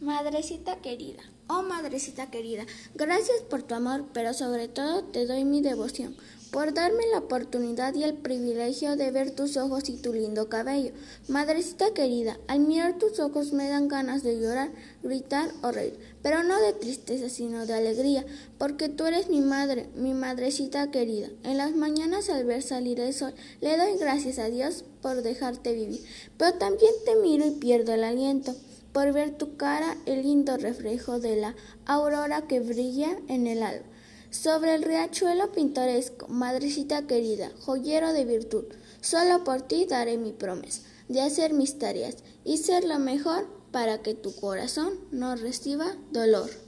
Madrecita querida, oh madrecita querida, gracias por tu amor, pero sobre todo te doy mi devoción, por darme la oportunidad y el privilegio de ver tus ojos y tu lindo cabello. Madrecita querida, al mirar tus ojos me dan ganas de llorar, gritar o reír, pero no de tristeza, sino de alegría, porque tú eres mi madre, mi madrecita querida. En las mañanas al ver salir el sol, le doy gracias a Dios por dejarte vivir, pero también te miro y pierdo el aliento por ver tu cara el lindo reflejo de la aurora que brilla en el alba. Sobre el riachuelo pintoresco, madrecita querida, joyero de virtud, solo por ti daré mi promesa de hacer mis tareas y ser lo mejor para que tu corazón no reciba dolor.